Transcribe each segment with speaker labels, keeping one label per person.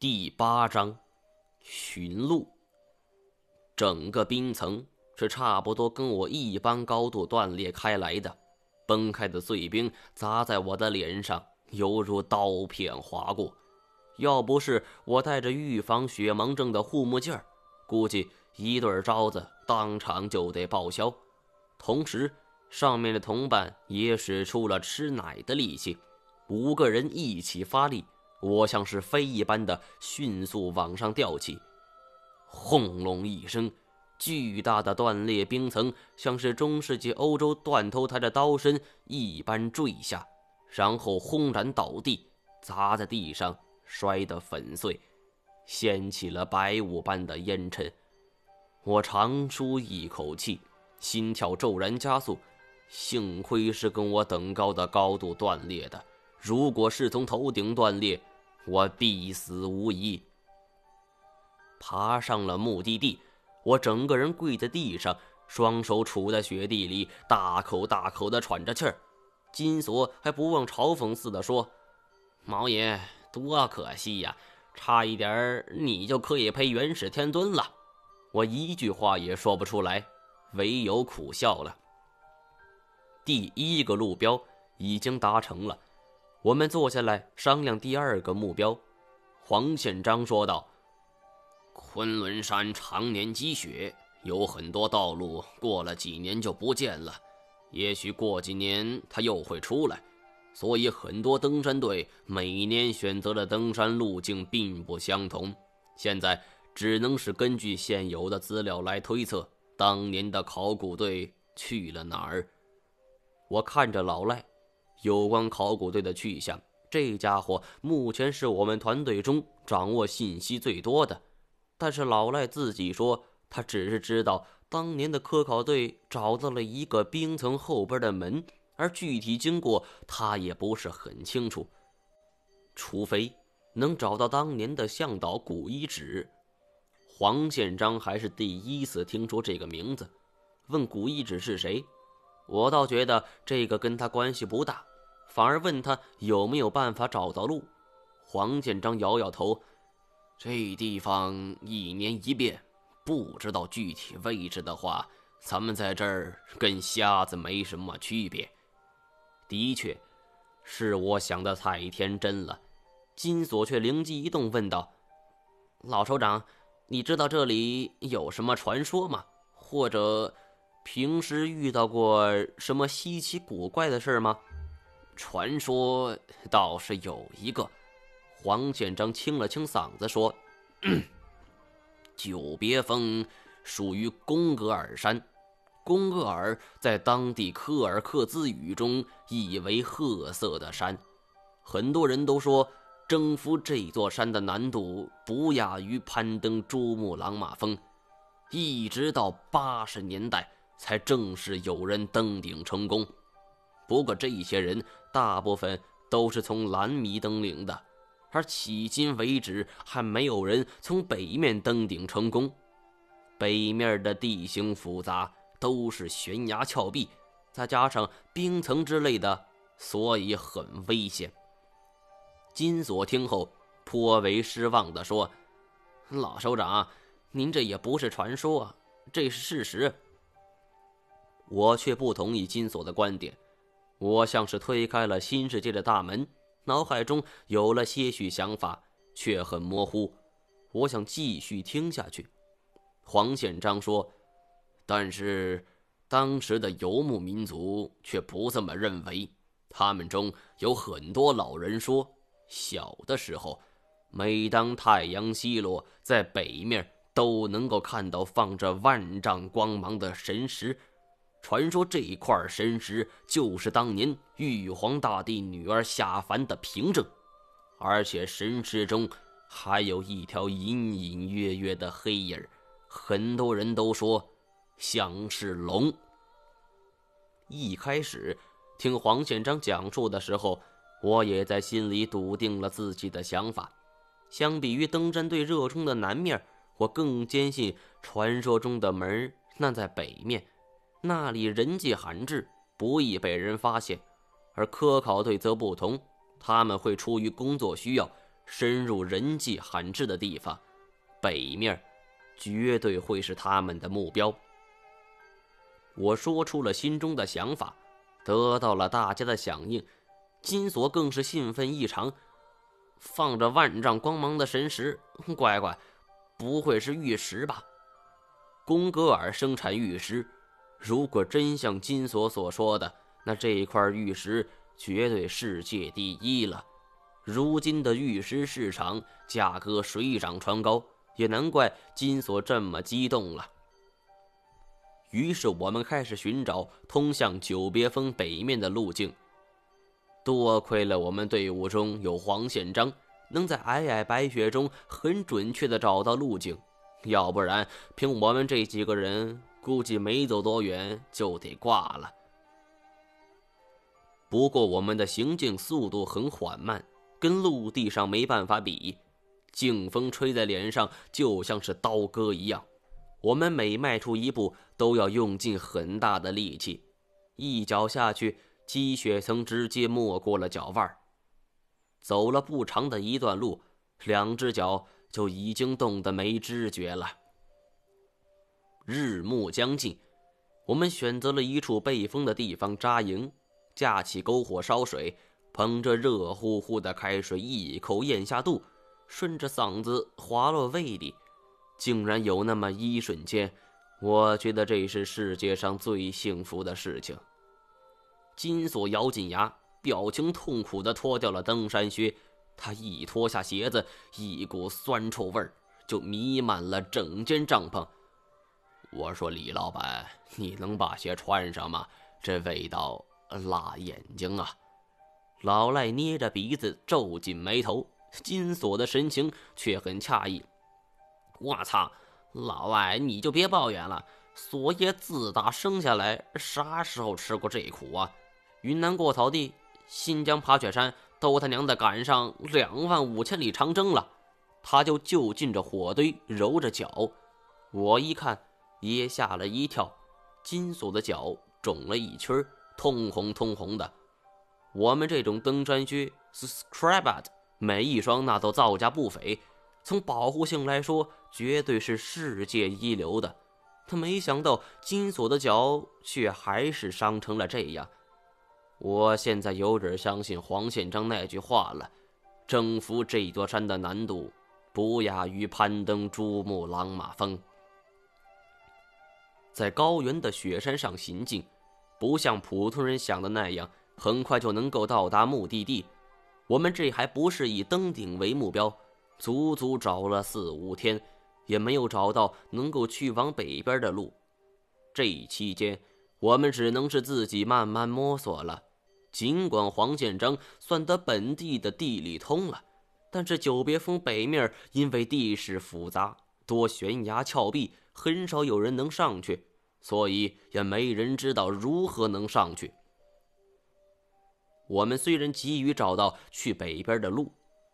Speaker 1: 第八章，寻路。整个冰层是差不多跟我一般高度断裂开来的，崩开的碎冰砸在我的脸上，犹如刀片划过。要不是我带着预防雪盲症的护目镜儿，估计一对招子当场就得报销。同时，上面的同伴也使出了吃奶的力气，五个人一起发力。我像是飞一般的迅速往上吊起，轰隆一声，巨大的断裂冰层像是中世纪欧洲断头台的刀身一般坠下，然后轰然倒地，砸在地上，摔得粉碎，掀起了白雾般的烟尘。我长舒一口气，心跳骤然加速，幸亏是跟我等高的高度断裂的，如果是从头顶断裂。我必死无疑。爬上了目的地，我整个人跪在地上，双手杵在雪地里，大口大口的喘着气儿。金锁还不忘嘲讽似的说：“毛爷，多可惜呀，差一点你就可以陪元始天尊了。”我一句话也说不出来，唯有苦笑了。第一个路标已经达成了。我们坐下来商量第二个目标。黄宪章说道：“昆仑山常年积雪，有很多道路过了几年就不见了。也许过几年它又会出来，所以很多登山队每年选择的登山路径并不相同。现在只能是根据现有的资料来推测当年的考古队去了哪儿。”我看着老赖。有关考古队的去向，这家伙目前是我们团队中掌握信息最多的。但是老赖自己说，他只是知道当年的科考队找到了一个冰层后边的门，而具体经过他也不是很清楚。除非能找到当年的向导古遗址。黄宪章还是第一次听说这个名字，问古遗址是谁？我倒觉得这个跟他关系不大。反而问他有没有办法找到路。黄建章摇摇头：“这地方一年一变，不知道具体位置的话，咱们在这儿跟瞎子没什么区别。”的确，是我想的太天真了。金锁却灵机一动，问道：“老首长，你知道这里有什么传说吗？或者平时遇到过什么稀奇古怪的事吗？”传说倒是有一个，黄建章清了清嗓子说：“久别峰属于贡格尔山，贡格尔在当地柯尔克孜语中意为褐色的山。很多人都说，征服这座山的难度不亚于攀登珠穆朗玛峰。一直到八十年代，才正式有人登顶成功。不过这些人。”大部分都是从蓝迷登顶的，而迄今为止还没有人从北面登顶成功。北面的地形复杂，都是悬崖峭壁，再加上冰层之类的，所以很危险。金锁听后颇为失望地说：“老首长，您这也不是传说，这是事实。”我却不同意金锁的观点。我像是推开了新世界的大门，脑海中有了些许想法，却很模糊。我想继续听下去。黄宪章说：“但是当时的游牧民族却不这么认为。他们中有很多老人说，小的时候，每当太阳西落，在北面都能够看到放着万丈光芒的神石。”传说这一块神石就是当年玉皇大帝女儿下凡的凭证，而且神石中还有一条隐隐约约的黑影很多人都说像是龙。一开始听黄宪章讲述的时候，我也在心里笃定了自己的想法。相比于登山队热衷的南面，我更坚信传说中的门那在北面。那里人迹罕至，不易被人发现，而科考队则不同，他们会出于工作需要，
Speaker 2: 深入人迹罕至的地方，北面绝对会是他们的目标。我说出了心中的想法，得到了大家的响应，金锁更是兴奋异常。放着万丈光芒的神石，乖乖，不会是玉石吧？贡格尔生产玉石，如果真像金锁所说的，那这块玉石绝对世界第一了。如今的玉石市场价格水涨船高，也难怪金锁这么激动了。于是我们开始寻找通向久别峰北面的路径。多亏了我们队伍中有黄宪章，能在皑皑白雪中很准确地找到路径。要不然，凭我们这几个人，估计没走多远就得挂了。不过，我们的行进速度很缓慢，跟陆地上没办法比。劲风吹在脸上，就像是刀割一样。我们每迈出一步，都要用尽很大的力气，一脚下去，积雪层直接没过了脚腕走了不长的一段路，两只脚。就已经冻得没知觉了。日暮将近，我们选择了一处背风的地方扎营，架起篝火烧水，捧着热乎乎的开水一口咽下肚，顺着嗓子滑落胃里，竟然有那么一瞬间，我觉得这是世界上最幸福的事情。金锁咬紧牙，表情痛苦地脱掉了登山靴。他一脱下鞋子，一股酸臭味儿就弥漫了整间帐篷。我说：“李老板，你能把鞋穿上吗？这味道辣眼睛啊！”老赖捏着鼻子，皱紧眉头。金锁的神情却很诧异。我操，老外你就别抱怨了。锁爷自打生下来，啥时候吃过这苦啊？云南过草地，新疆爬雪山。都他娘的赶上两万五千里长征了，他就就近着火堆揉着脚，我一看也吓了一跳，金锁的脚肿了一圈，通红通红的。我们这种登山靴是 s c r a b a t 每一双那都造价不菲，从保护性来说绝对是世界一流的。他没想到金锁的脚却还是伤成了这样。我现在有点相信黄宪章那句话了：征服这座山的难度，不亚于攀登珠穆朗玛峰。在高原的雪山上行进，不像普通人想的那样，很快就能够到达目的地。我们这还不是以登顶为目标，足足找了四五天，也没有找到能够去往北边的路。这期间，我们只能是自己慢慢摸索了。尽管黄建章算得本地的地理通了，但是久别峰北面因为地势复杂，多悬崖峭壁，很少有人能上去，所以也没人知道如何能上去。我们虽然急于找到去北边的路，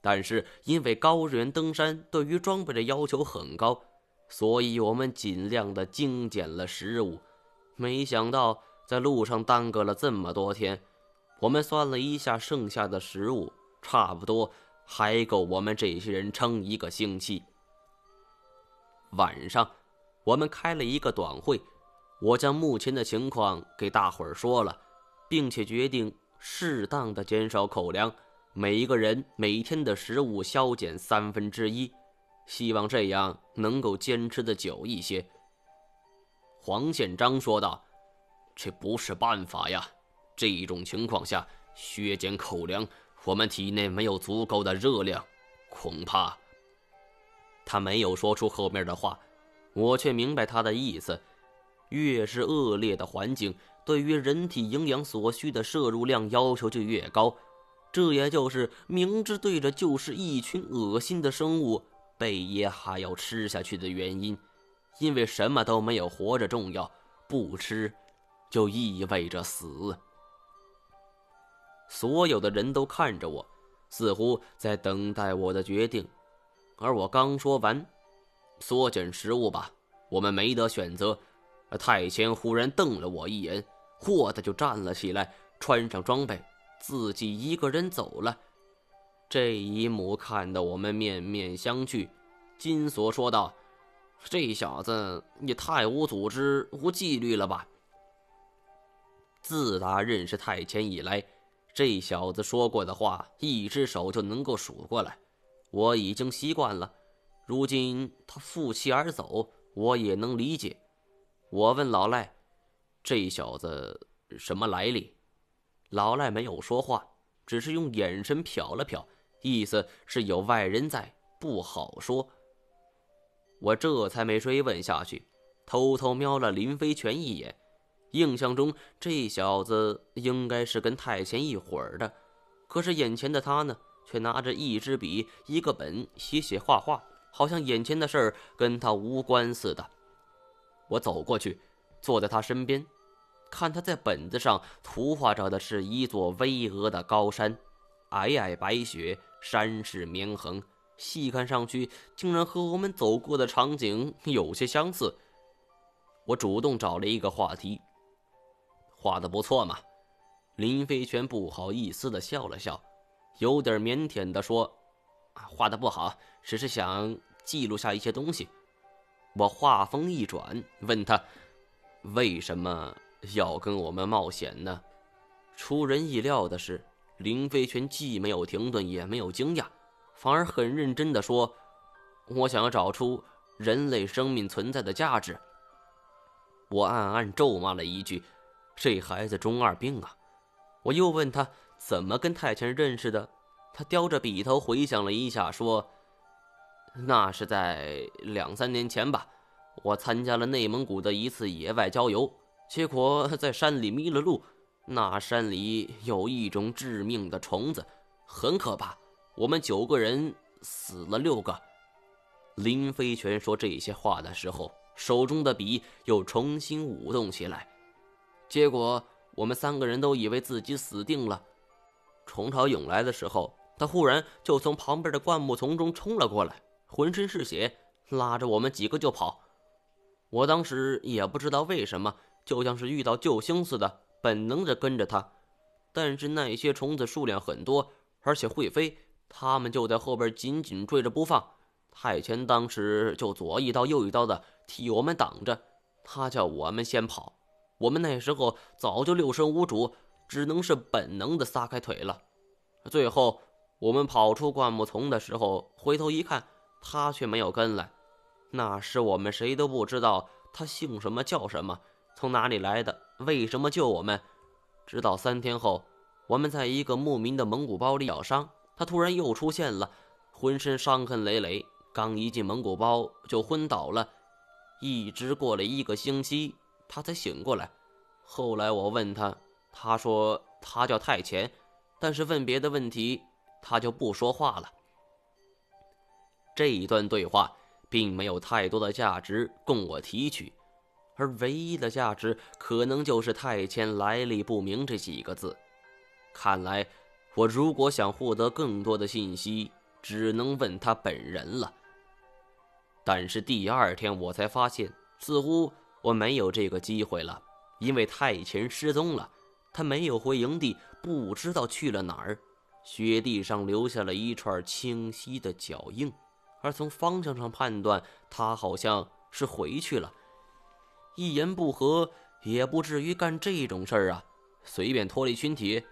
Speaker 2: 但是因为高原登山对于装备的要求很高，所以我们尽量的精简了食物。没想到在路上耽搁了这么多天。我们算了一下剩下的食物，差不多还够我们这些人撑一个星期。晚上，我们开了一个短会，我将目前的情况给大伙儿说了，并且决定适当的减少口粮，每一个人每天的食物削减三分之一，希望这样能够坚持的久一些。黄宪章说道：“这不是办法呀。”这种情况下，削减口粮，我们体内没有足够的热量，恐怕……他没有说出后面的话，我却明白他的意思。越是恶劣的环境，对于人体营养所需的摄入量要求就越高。这也就是明知对着就是一群恶心的生物，贝爷还要吃下去的原因。因为什么都没有活着重要，不吃，就意味着死。所有的人都看着我，似乎在等待我的决定。而我刚说完，“缩减食物吧，我们没得选择。”太前忽然瞪了我一眼，霍的就站了起来，穿上装备，自己一个人走了。
Speaker 1: 这一幕看得我们面面相觑。金锁说道：“这小子也太无组织、无纪律了吧！自打认识太前以来，这小子说过的话，一只手就能够数过来。我已经习惯了。如今他负气而走，我也能理解。我问老赖：‘这小子什么来历？’老赖没有说话，只是用眼神瞟了瞟，意思是有外人在，不好说。我这才没追问下去，偷偷瞄了林飞泉一眼。印象中这小子应该是跟太前一伙儿的，可是眼前的他呢，却拿着一支笔、一个本写写画画，好像眼前的事儿跟他无关似的。我走过去，坐在他身边。看他在本子上图画着的是一座巍峨的高山，皑皑白雪，山势绵横，细看上去竟然和我们走过的场景有些相似。我主动找了一个话题：“画的不错嘛。”林飞泉不好意思的笑了笑，有点腼腆的说：“画的不好，只是想记录下一些东西。”我话锋一转，问他：“为什么？”要跟我们冒险呢？出人意料的是，林飞泉既没有停顿，也没有惊讶，反而很认真的说：“我想要找出人类生命存在的价值。”我暗暗咒骂了一句：“这孩子中二病啊！”我又问他怎么跟太前认识的，他叼着笔头回想了一下，说：“那是在两三年前吧，我参加了内蒙古的一次野外郊游。”结果在山里迷了路，那山里有一种致命的虫子，很可怕。我们九个人死了六个。林飞泉说这些话的时候，手中的笔又重新舞动起来。结果我们三个人都以为自己死定了。虫潮涌来的时候，他忽然就从旁边的灌木丛中冲了过来，浑身是血，拉着我们几个就跑。我当时也不知道为什么。就像是遇到救星似的，本能的跟着他。但是那些虫子数量很多，而且会飞，他们就在后边紧紧追着不放。泰拳当时就左一刀右一刀的替我们挡着，他叫我们先跑。我们那时候早就六神无主，只能是本能的撒开腿了。最后我们跑出灌木丛的时候，回头一看，他却没有跟来。那时我们谁都不知道他姓什么叫什么。从哪里来的？为什么救我们？直到三天后，我们在一个牧民的蒙古包里咬伤，他突然又出现了，浑身伤痕累累，刚一进蒙古包就昏倒了，一直过了一个星期，他才醒过来。后来我问他，他说他叫太前，但是问别的问题，他就不说话了。这一段对话并没有太多的价值供我提取。而唯一的价值，可能就是“太监来历不明”这几个字。看来，我如果想获得更多的信息，只能问他本人了。但是第二天，我才发现，似乎我没有这个机会了，因为太前失踪了，他没有回营地，不知道去了哪儿。雪地上留下了一串清晰的脚印，而从方向上判断，他好像是回去了。一言不合也不至于干这种事儿啊！随便脱离群体，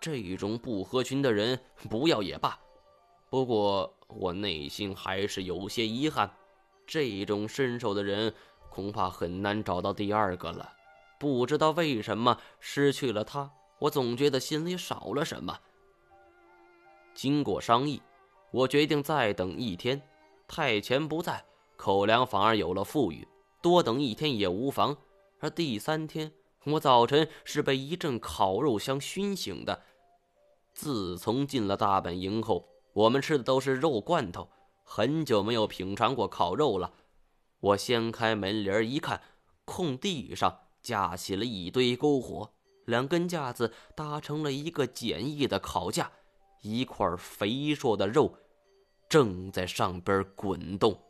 Speaker 1: 这种不合群的人不要也罢。不过我内心还是有些遗憾，这种身手的人恐怕很难找到第二个了。不知道为什么失去了他，我总觉得心里少了什么。经过商议，我决定再等一天。太前不在，口粮反而有了富裕。多等一天也无妨。而第三天，我早晨是被一阵烤肉香熏醒的。自从进了大本营后，我们吃的都是肉罐头，很久没有品尝过烤肉了。我掀开门帘一看，空地上架起了一堆篝火，两根架子搭成了一个简易的烤架，一块肥硕的肉正在上边滚动。